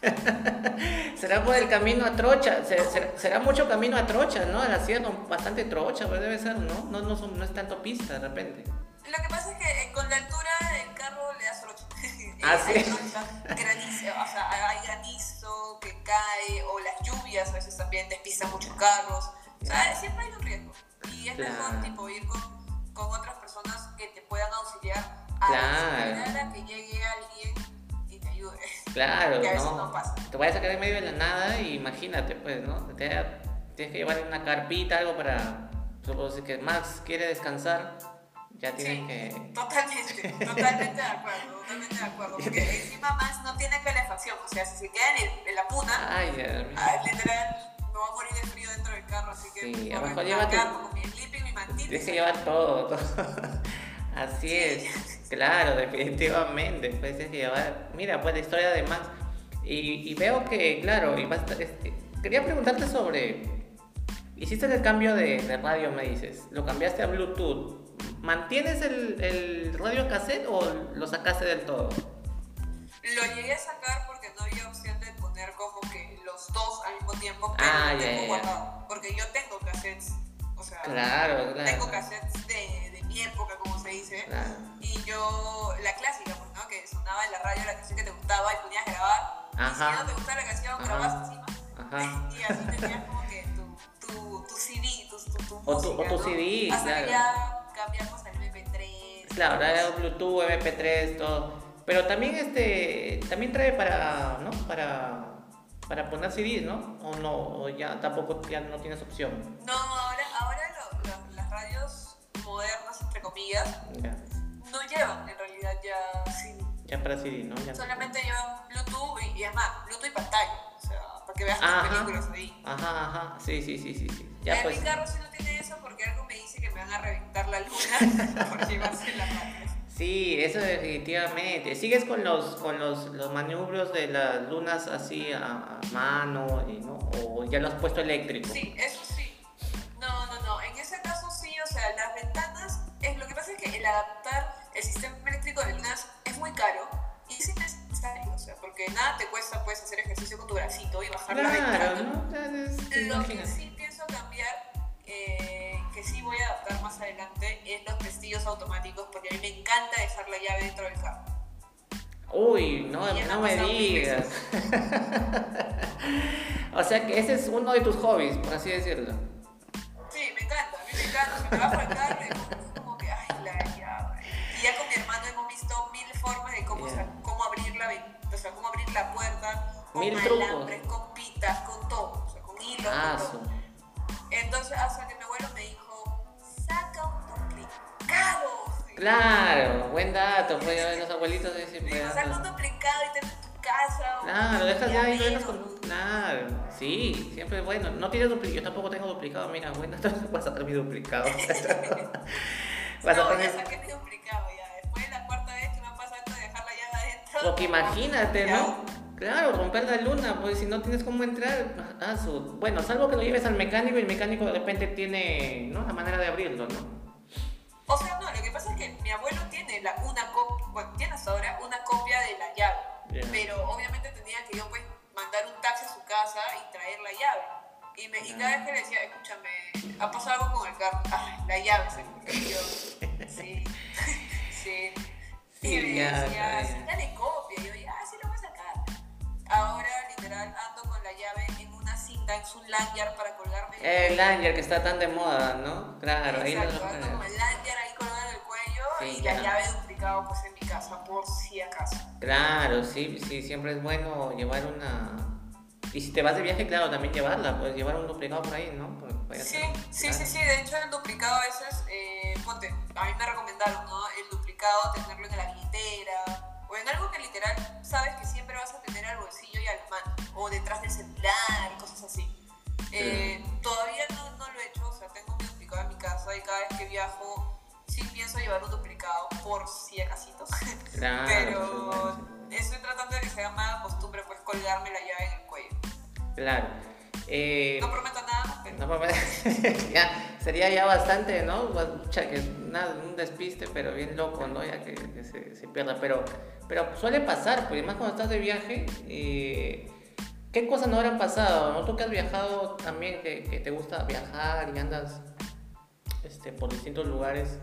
será por el camino a Trocha? Se- Será, será mucho camino a Trocha, ¿no? A la sierra, bastante Trocha, pues debe ser, ¿no? No, no, son- no es tanto pista de repente. Lo que pasa es que eh, con la altura el carro le da solo Ah, ¿sí? trocha, granizo, o sea, hay granizo que cae, o las lluvias a veces también despistan muchos carros. O sea, siempre hay un riesgo. Y es Claro. mejor tipo ir con, con otras personas que te puedan auxiliar a Claro. esperar a que llegue alguien ayude. Claro, Que a veces ¿no? no pasa. Te vayas a quedar en medio de la nada y imagínate, pues, ¿no? Te- tienes que llevar una carpita, algo para... Supongo que Max quiere descansar, ya tienes Sí. que... Totalmente, totalmente de acuerdo, totalmente de acuerdo. Porque encima más no tiene calefacción, o sea, si se queda en, el- en la puna, Ay. Ah, literal, me voy a morir de frío dentro del carro, así que Sí, mejor abajo me llévate- agarro con mi sleeping, mi mantita. Tienes que llevar todo, todo. Así Sí. es, claro, definitivamente. Pues. Mira, pues la historia de Max. Y, y veo que, claro, y basta- este, quería preguntarte sobre. Hiciste el cambio de, de radio, me dices. Lo cambiaste a Bluetooth. ¿Mantienes el, el radio cassette o lo sacaste del todo? Lo llegué a sacar porque no había opción de poner como que los dos al mismo tiempo, pero Ah, lo ya, tengo guardado. Porque yo tengo cassettes, o sea, Claro, claro. tengo cassettes mi época, como se dice. Claro. Y yo, la clásica, pues, ¿no? Que sonaba en la radio la canción que te gustaba y ponías a grabar. Y Ajá. si no te gustaba la canción, Ajá. grababas encima. Ajá. Y así tenías como que tu, tu, tu CD, tu, tu, tu O tu- o música, tu ¿no? CD, Hasta claro. que ya cambiamos al MP3. Claro, ahora es Bluetooth, MP3, todo. Pero también este también trae para, ¿no? Para para poner CDs, ¿no? O no, o ya tampoco ya no tienes opción. No, ahora, ahora radios modernas, entre comillas, Ya, no llevan en realidad ya CD. ya para CD, ¿no? Ya. Solamente llevan Bluetooth y, y además Bluetooth y pantalla. O sea, para que veas tus Ajá. películas ahí. Ajá, ajá. Sí, sí, sí, sí, sí. Ya en pues. mi carro sí no tiene eso porque algo me dice que me van a reventar la luna por llevarse las radios. Sí, eso definitivamente. ¿Sigues con los con los, los maniobros de las lunas así a, a mano y no o ya lo has puesto eléctrico? Sí, eso sí. No, no, no. En ese caso sí, o sea, las adaptar el sistema eléctrico de lunas es muy caro y es innecesario, o sea, porque nada te cuesta, puedes hacer ejercicio con tu pasar claro, la ventana. ¿no? Lo que sí pienso cambiar, eh, que sí voy a adaptar más adelante, es los pestillos automáticos, porque a mí me encanta dejar la llave dentro del carro. Uy, no, no me digas. o sea que ese es uno de tus hobbies, por así decirlo. Sí, me encanta, a mí me encanta. Se me bajo el carro la o sea, cómo abrir la puerta, con Mil trucos. alambres, con pitas, con todo, o sea, con hilos, Ah, con todo. Entonces, hasta que mi abuelo me dijo, saca un duplicado. Claro, buen dato, pues los abuelitos de Me siempre. dijo, saca un duplicado y ten en tu casa. Claro, lo dejas ya dejas llavero". con. Claro, sí, siempre bueno. No tienes duplicado, yo tampoco tengo duplicado. Mira, bueno, entonces voy a sacar mi duplicado. Vas a No, ya saqué mi duplicado ya. Después de la cuarta Porque imagínate. ¿no? Claro, romper la luna, pues si no tienes cómo entrar. Su... Bueno, salvo que lo lleves al mecánico y el mecánico de repente tiene ¿no? la manera de abrirlo, ¿no? O sea, no, lo que pasa es que mi abuelo tiene la, una copia, bueno, tiene hasta ahora una copia de la llave. Ya. Pero obviamente tenía que yo pues mandar un taxi a su casa y traer la llave. Y, me, y cada vez que le decía, escúchame, ha pasado algo con el carro, ah, la llave se me cayó. Sí, sí. Sí, y me ya, decía, ya. dale copia. Y yo, ya, sí lo voy a sacar. Ahora, literal, ando con la llave en una cinta, en su lanyard para colgarme. El lanyard que está tan de moda, ¿no? Claro, ahí Exacto, lo ando con el lanyard ahí colgado en el cuello Sí, y la llave duplicado pues en mi casa, por si acaso. Claro, sí, sí, siempre es bueno llevar una. Y si te vas de viaje, claro, también llevarla, puedes llevar un duplicado por ahí, ¿no? Porque a Sí, ser- sí, claro. sí, sí, de hecho el duplicado a veces, eh, ponte, a mí me recomendaron, ¿no? El duplicado tenerlo en la billetera o en algo que literal sabes que siempre vas a tener al bolsillo y a la mano o detrás del celular y cosas así. Eh, Todavía no, no lo he hecho, o sea, tengo mi duplicado en mi casa y cada vez que viajo sí pienso llevar un duplicado por si acaso. Claro, Pero estoy tratando de que sea más costumbre, pues colgarme la llave en el cuello. Claro. Eh, No prometo nada, pero... no, papá, ya, sería ya bastante, ¿no? Que nada, un despiste, pero bien loco, ¿no? Ya que, que se, se pierda. Pero, pero suele pasar, pues más cuando estás de viaje, eh, ¿qué cosas no habrán pasado? ¿no? Tú que has viajado también, que, que te gusta viajar y andas este, por distintos lugares,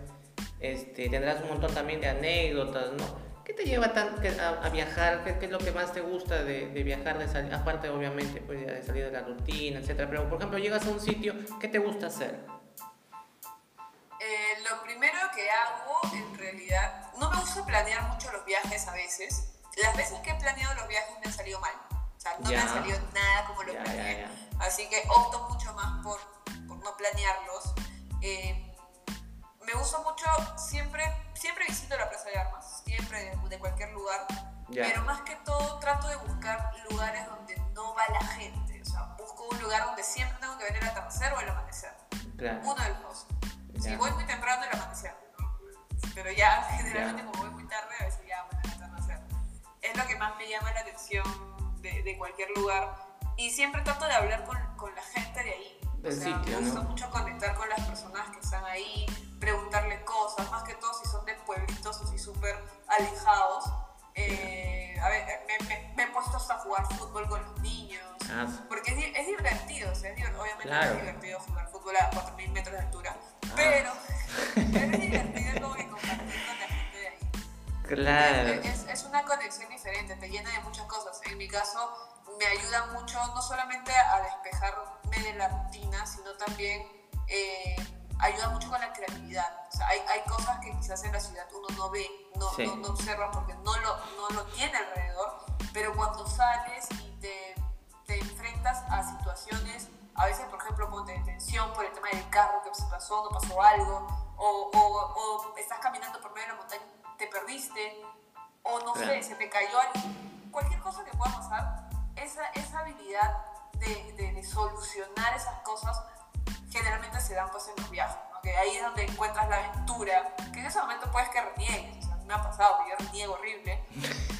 este, tendrás un montón también de anécdotas, ¿no? ¿Qué te lleva tan, que- a, a viajar? ¿Qué, qué es lo que más te gusta de, de viajar? De sal- aparte, obviamente, pues, de salir de la rutina, etcétera. Pero, por ejemplo, llegas a un sitio, ¿qué te gusta hacer? Eh, lo primero que hago, en realidad, no me gusta planear mucho los viajes a veces. Las veces que he planeado los viajes me han salido mal. O sea, no me Ya. han salido nada como lo Ya, planeé. ya, Así que opto mucho más por, por no planearlos. Eh, me gusta mucho, siempre, siempre visito la Plaza de Armas, siempre de, de cualquier lugar. Ya. Pero más que todo trato de buscar lugares donde no va la gente. O sea, busco un lugar donde siempre tengo que ver el atardecer o el amanecer. Claro. Uno de los dos. Si Ya. voy muy temprano, el amanecer. ¿no? Pero ya, generalmente, como voy muy tarde, a veces ya, bueno, el atardecer. Es lo que más me llama la atención de, de cualquier lugar. Y siempre trato de hablar con, con la gente de ahí. O sea, sitio, me gusta ¿no? mucho conectar con las personas que están ahí, preguntarle cosas, más que todo si son de pueblitos así súper alejados. Eh, a ver, me, me- me he puesto hasta a jugar fútbol con los niños. Ah, Porque es, es divertido, o sea, es obviamente Claro. es divertido jugar fútbol a 4.000 metros de altura, pero, pero es divertido como que compartir con la gente de ahí. claro. Es, es- es una conexión diferente, te llena de muchas cosas. En mi caso, me ayuda mucho no solamente a despejarme de la rutina, sino también eh, ayuda mucho con la creatividad. O sea, hay, hay cosas que quizás en la ciudad uno no ve, no, Sí. no, no observa porque no lo, no lo tiene alrededor, pero cuando sales y te, te enfrentas a situaciones, a veces, por ejemplo, ponte de tensión por el tema del carro, que se pasó, no pasó algo, o, o, o estás caminando por medio de la montaña, te perdiste, o no Claro. sé, se te cayó algo, cualquier cosa que pueda pasar, esa, esa habilidad de, de- de solucionar esas cosas generalmente se dan pues en los viajes, ¿no? que ahí es donde encuentras la aventura, que en ese momento puedes que reniegues, o sea, me ha pasado que yo reniego horrible,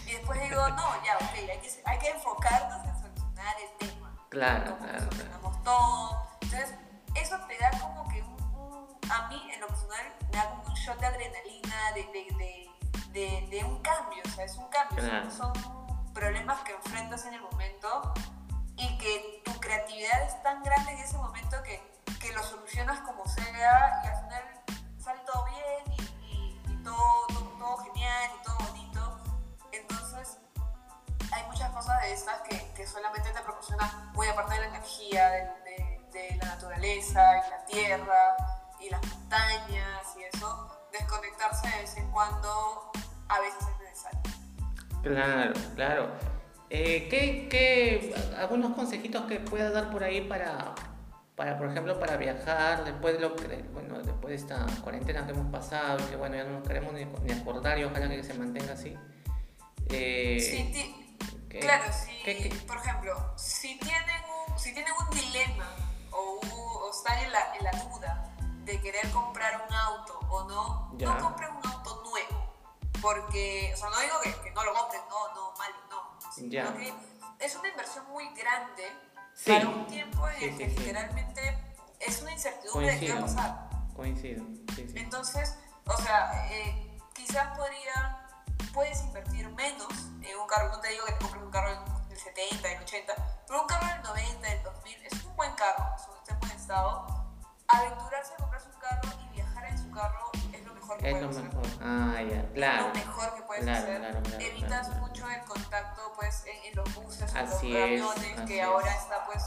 y después digo, no, ya, ok, hay que, hay que enfocarnos en solucionar el tema. Claro, claro, solucionamos todo. Entonces, eso te da como que un, un- a mí en lo personal me da como un shot de adrenalina, de, de, de, de, de un cambio, o sea, es un cambio, son problemas que enfrentas en el momento como sea y al final sale todo bien y, todo, todo, genial y todo bonito. Entonces, hay muchas cosas de estas que, que solamente te proporcionan muy aparte de la energía, de la naturaleza y la tierra y las montañas y eso, desconectarse de vez en cuando a veces es necesario. Claro, claro. Eh, ¿qué, qué, algunos consejitos que puedas dar por ahí para, para, por ejemplo, para viajar después de lo que, bueno, después de esta cuarentena que hemos pasado, que bueno, ya no nos queremos ni, ni acordar y ojalá que se mantenga así. Eh, sí, claro, sí. por ejemplo, si tienen un, si tienen un dilema o, o están en la, en la duda de querer comprar un auto o no, no compren un auto nuevo. Porque, o sea, no digo que, que no lo compren, no, no, mal, no. Ya. Es una inversión muy grande para un tiempo en el que literalmente es una incertidumbre de qué va a pasar. Coincido. Entonces, o sea, eh, quizás podría, puedes invertir menos en un carro. No te digo que te compres un carro del 70, del 80, pero un carro del 90, del 2000 es un buen carro, es un buen estado aventurarse a comprarse un carro y viajar en su carro mejor que es puedes hacer. Ah, ya, claro. Es lo mejor que puedes hacer. Evitas mucho el contacto pues en, los buses en los camiones, que ahora está pues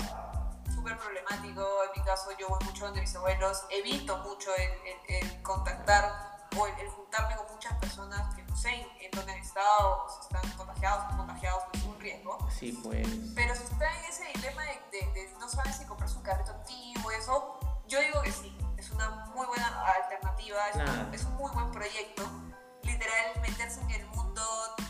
súper problemático. En mi caso yo voy mucho donde mis abuelos, evito mucho el, el, contactar o el, juntarme con muchas personas que no sé en dónde han estado, o si están contagiados o no contagiados, es un riesgo. Sí, pues. Pero si está en ese dilema de, de, de no sabes si comprarse un carrito antiguo, eso, yo digo que sí, es una muy buena alternativa, es, un, muy buen proyecto. Literal, meterse en el mundo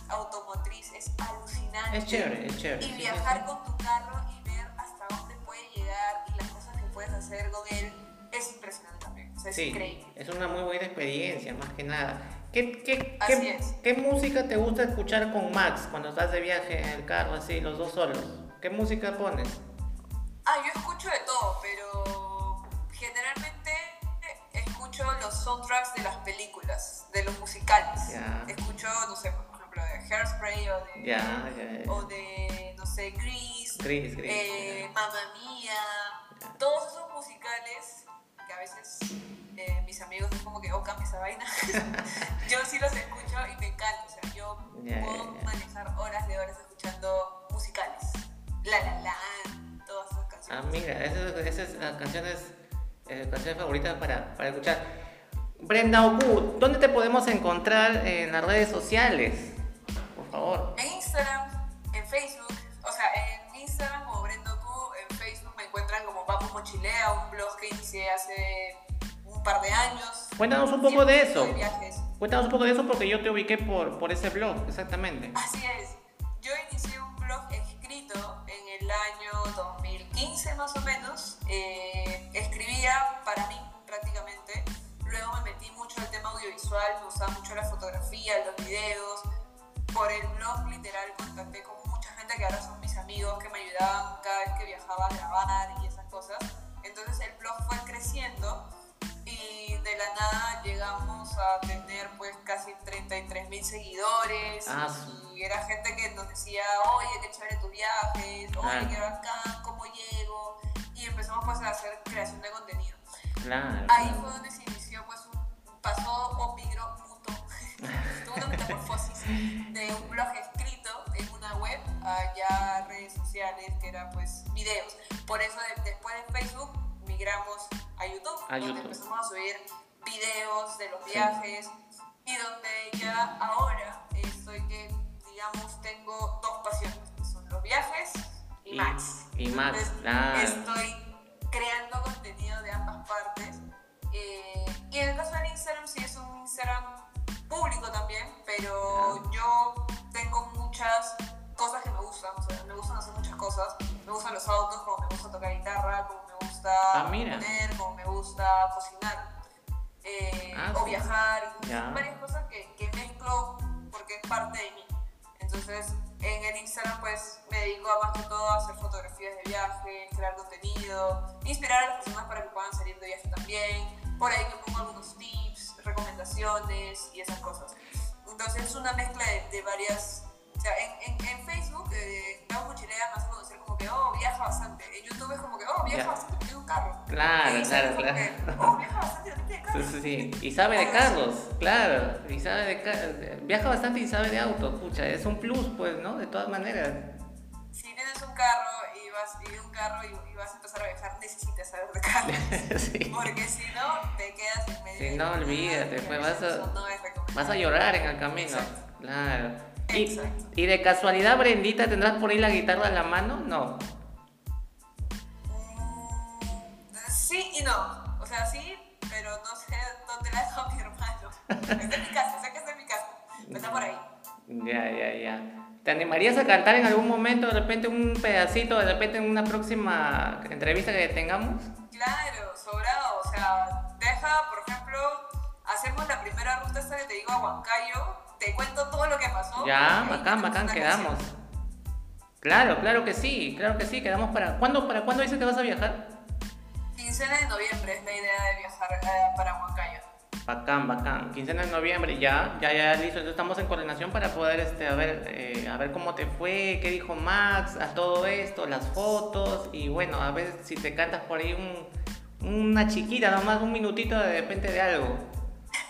automotriz es alucinante. Es chévere, es chévere. Y viajar con tu carro y ver hasta dónde puede llegar y las cosas que puedes hacer con él es impresionante también. es sí, increíble. Es una muy buena experiencia, más que nada. ¿Qué, qué, qué, ¿Qué música te gusta escuchar con Max cuando estás de viaje en el carro así, los dos solos? ¿Qué música pones? Ah, yo escucho de todo, pero generalmente escucho los soundtracks de las películas, de los musicales. Escucho, no sé, por ejemplo, de Hairspray o de, o de no sé, Grease, eh, Mamma Mía, todos esos musicales que a veces eh, mis amigos es como que, oh, cambia esa vaina. yo sí los escucho y me encanta. O sea, yo puedo manejar horas de horas escuchando musicales. La La La, todas esas canciones. Ah, mira, esas, esas canciones eh, canciones favoritas para, para escuchar. Brenda Oku, ¿dónde te podemos encontrar en las redes sociales? Por favor. En Instagram, en Facebook, o sea, en Instagram como Brenda Oku, en Facebook me encuentran como Papu Mochilea, un blog que inicié hace un par de años. Cuéntanos un poco de eso. Cuéntanos un poco de eso porque yo te ubiqué por, por ese blog, exactamente. Así es. Yo inicié un blog escrito en el año 2015 más o menos. Eh, gustaba mucho la fotografía, los videos. Por el blog literal contacté con mucha gente que ahora son mis amigos que me ayudaban cada vez que viajaba a grabar y esas cosas. Entonces el blog fue creciendo y de la nada llegamos a tener pues casi 33 mil seguidores ah, y era gente que nos decía, oye, qué chévere tus viajes, oye, qué bacán, cómo llego y empezamos pues a hacer creación de contenido. Ahí fue donde se inició pues un, pasó o migró tuvo una metamorfosis de un blog escrito en una web a ya redes sociales que eran pues videos. Por eso después de Facebook migramos a YouTube, donde empezamos a subir videos de los viajes y donde ya ahora estoy que digamos tengo dos pasiones, que son los viajes y, Max. Y Max, Estoy creando contenido de ambas partes. Eh, y en el caso del Instagram, sí es un Instagram público también, pero yo tengo muchas cosas que me gustan. O sea, me gustan hacer muchas cosas. Me gustan los autos, como me gusta tocar guitarra, como me gusta ah, como me gusta cocinar. Eh, ah, o viajar. Son varias cosas que, que mezclo porque es parte de mí. Entonces, en el Instagram pues me dedico a más que todo a hacer fotografías de viaje, crear contenido, inspirar a las personas para que puedan salir de viaje también. Por ahí me pongo algunos tips, recomendaciones y esas cosas. Entonces es una mezcla de, varias... O sea, en, en, Facebook, eh, Mochilea me hace conocer que, oh, viaja bastante. En YouTube es como que, oh, viaja bastante, tengo un carro. Claro, claro, claro. oh, viaja bastante de carros. Sí, sí, sí. Y sabe de carros, claro. Y sabe de ca- Viaja bastante y sabe de autos, pucha. Es un plus, pues, ¿no? De todas maneras. Si tienes un carro y vas y un carro y, y vas a empezar a viajar, necesitas saber de carros. sí. Porque si no, te quedas en medio. Si no, olvídate, pues, vas a-. Vas llorar en el camino. Exacto. Claro. Y, Exacto. y de casualidad, Brendita, ¿tendrás por ahí la guitarra a la mano? No. Sí y no. O sea, sí, pero no sé dónde la dejó mi hermano. Está en mi casa, sé que está en mi casa. Pero está por ahí. Ya, ya, ya. ¿Te animarías a cantar en algún momento, de repente un pedacito, de repente en una próxima entrevista que tengamos? Claro, sobrado. O sea, deja, por ejemplo, hacemos la primera ruta esta que te digo a Huancayo. Te cuento todo lo que pasó. Ya, bacán, bacán, quedamos. canción. Claro, claro que sí, claro que sí, quedamos para... ¿Cuándo, para cuándo dices que vas a viajar? Quincena de noviembre es la idea de viajar eh, para Huancayo. Bacán, bacán. Quincena de noviembre, ya, ya, ya, listo. Entonces estamos en coordinación para poder, este, a ver, eh, a ver cómo te fue, qué dijo Max, a todo esto, las fotos y bueno, a ver si te cantas por ahí un, una chiquita, nomás un minutito de repente de algo.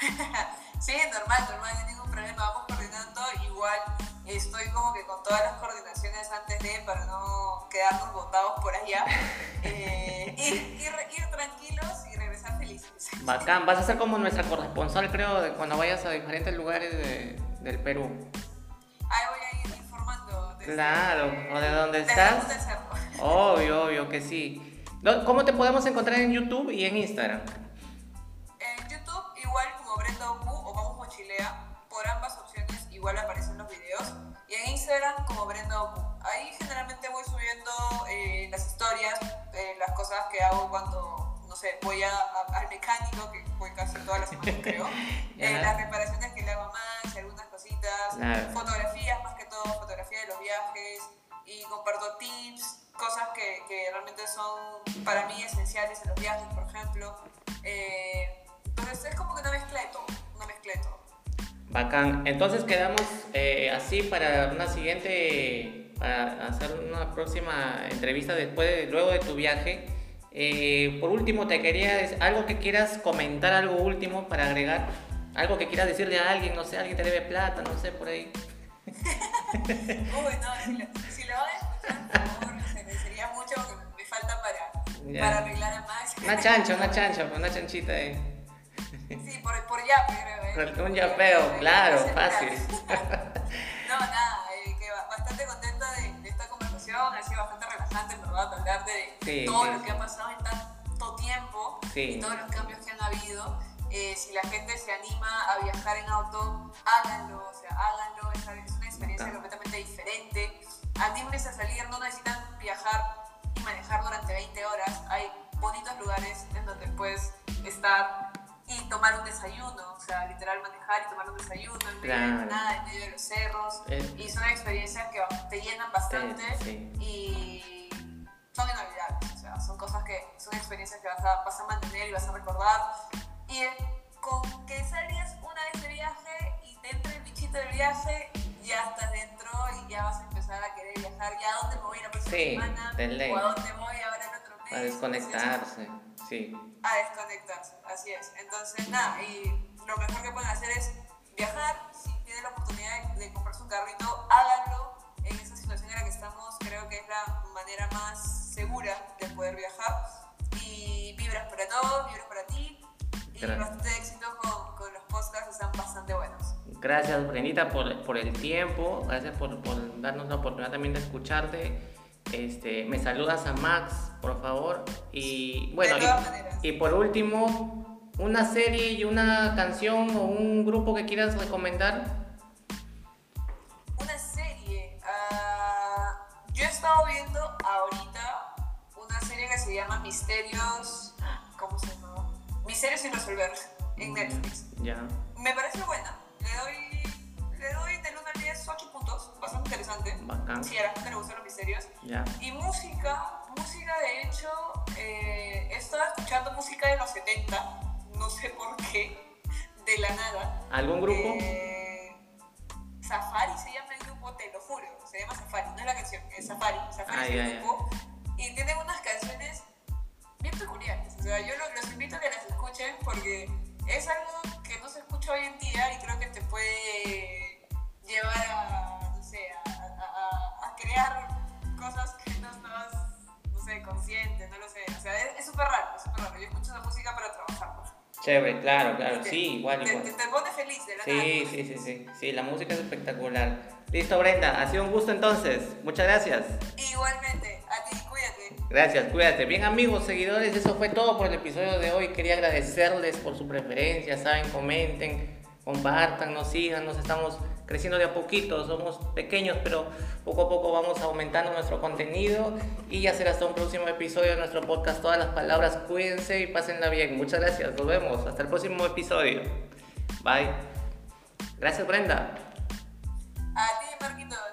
Sí, normal, normal, no hay ningún problema. Vamos coordinando. Igual estoy como que con todas las coordinaciones antes de para no quedarnos botados por allá. Eh, ir, ir, ir tranquilos y regresar felices. Bacán, vas a ser como nuestra corresponsal, creo, de cuando vayas a diferentes lugares de- del Perú. Ahí voy a ir informando. desde- Claro, o de dónde estás. Obvio, obvio que sí. ¿Dó- ¿Cómo te podemos encontrar en YouTube y en Instagram? Mochilea, por ambas opciones igual aparecen los videos. Y en Instagram como Brenda Oku. Ahí generalmente voy subiendo eh, las historias, eh, las cosas que hago cuando, no sé, voy a- a- al mecánico, que voy casi todas las semanas creo. Eh, las reparaciones que le hago a Max, algunas cositas, Claro. fotografías más que todo, fotografía de los viajes y comparto tips, cosas que, que realmente son para mí esenciales en los viajes, por ejemplo. Eh, entonces es como que una mezcla de todo, una mezcla de todo. Bacán. Entonces quedamos eh, así para una siguiente, para hacer una próxima entrevista después, de, luego de tu viaje. Eh, por último, te quería decir algo que quieras comentar, algo último para agregar, algo que quieras decirle a alguien, no sé, alguien te debe plata, no sé, por ahí. Uy, no, si lo, si lo van a escuchar, por favor, se me sería mucho porque me falta para, Ya. para arreglar a Max. Una chancha, una chancha, una chanchita ahí. Sí, por, por yape, creo. ¿eh? Por un yapeo, claro, fácil. no, nada, eh, que ba- bastante contenta de, de esta conversación. Ha sido bastante relajante, en verdad, hablar de Sí, todo sí. lo que ha pasado en tanto tiempo Sí. y todos los cambios que han habido. Eh, si la gente se anima a viajar en auto, háganlo, o sea, háganlo. Es, es una experiencia Ah. completamente diferente. Anímense a salir, no necesitan viajar y manejar durante 20 horas. Hay bonitos lugares en donde puedes estar y tomar un desayuno, o sea, literal manejar y tomar un desayuno en medio de la Claro. nada, en medio de los cerros. Es- Y son experiencias que te llenan bastante Sí, y son inolvidables. O sea, son cosas que son experiencias que vas a, vas a mantener y vas a recordar. Y eh, con que salgas una vez de viaje y te entre el bichito del viaje, ya estás dentro y ya vas a empezar a querer viajar. ¿Ya a dónde me voy la próxima Sí, semana? de. ¿O a dónde voy ahora el otro? A desconectarse, sí. a desconectarse, así es. Entonces, nada, y lo mejor que pueden hacer es viajar. Si tienen la oportunidad de, de comprarse un carrito, háganlo. En esta situación en la que estamos, creo que es la manera más segura de poder viajar. Y vibras para todos, vibras para ti. Y Gracias. bastante éxito con, con los podcasts, están bastante buenos. Gracias, Brenita, por, por el tiempo. Gracias por, por darnos la oportunidad también de escucharte. Este, me saludas a Max, por favor. Y bueno, y, y por último, una serie y una canción o un grupo que quieras recomendar. Una serie. ah, yo he estado viendo ahorita una serie que se llama Misterios. ¿Cómo se llama? Misterios sin resolver en Netflix. Ya. Me parece buena. Le doy, 8 puntos. Bastante interesante. Bacán. Si a la gente le gustan los misterios. Ya. Y música, música de hecho, eh, he estado escuchando música de los 70. No sé por qué. De la nada. ¿Algún grupo? Eh, Safari se llama el grupo, te lo juro. Se llama Safari, no es la canción, es Safari. Safari Ah, es el ya, ya. grupo. Y tienen unas canciones bien peculiares. es algo que no se escucha hoy en día y creo que te puede llevar a, no sé, a, crear cosas que no estabas, no sé, consciente, no lo sé. O sea, es súper raro, es súper raro. Yo escucho esa música para trabajar. Chévere, claro, claro, sí, igual, te, igual. Te, te, pone feliz de la Sí, sí, sí, sí, sí, la música es espectacular. Listo, Brenda, ha sido un gusto entonces. Muchas gracias. Igualmente, a ti, cuídate. Gracias, cuídate. Bien, amigos, seguidores, eso fue todo por el episodio de hoy. Quería agradecerles por su preferencia, saben, comenten, compartan, nos sigan, nos estamos creciendo de a poquito, somos pequeños, pero poco a poco vamos aumentando nuestro contenido y ya será hasta un próximo episodio de nuestro podcast Todas las Palabras. Cuídense y pásenla bien. Muchas gracias, nos vemos. Hasta el próximo episodio. Bye. Gracias, Brenda. A ti, Marquito.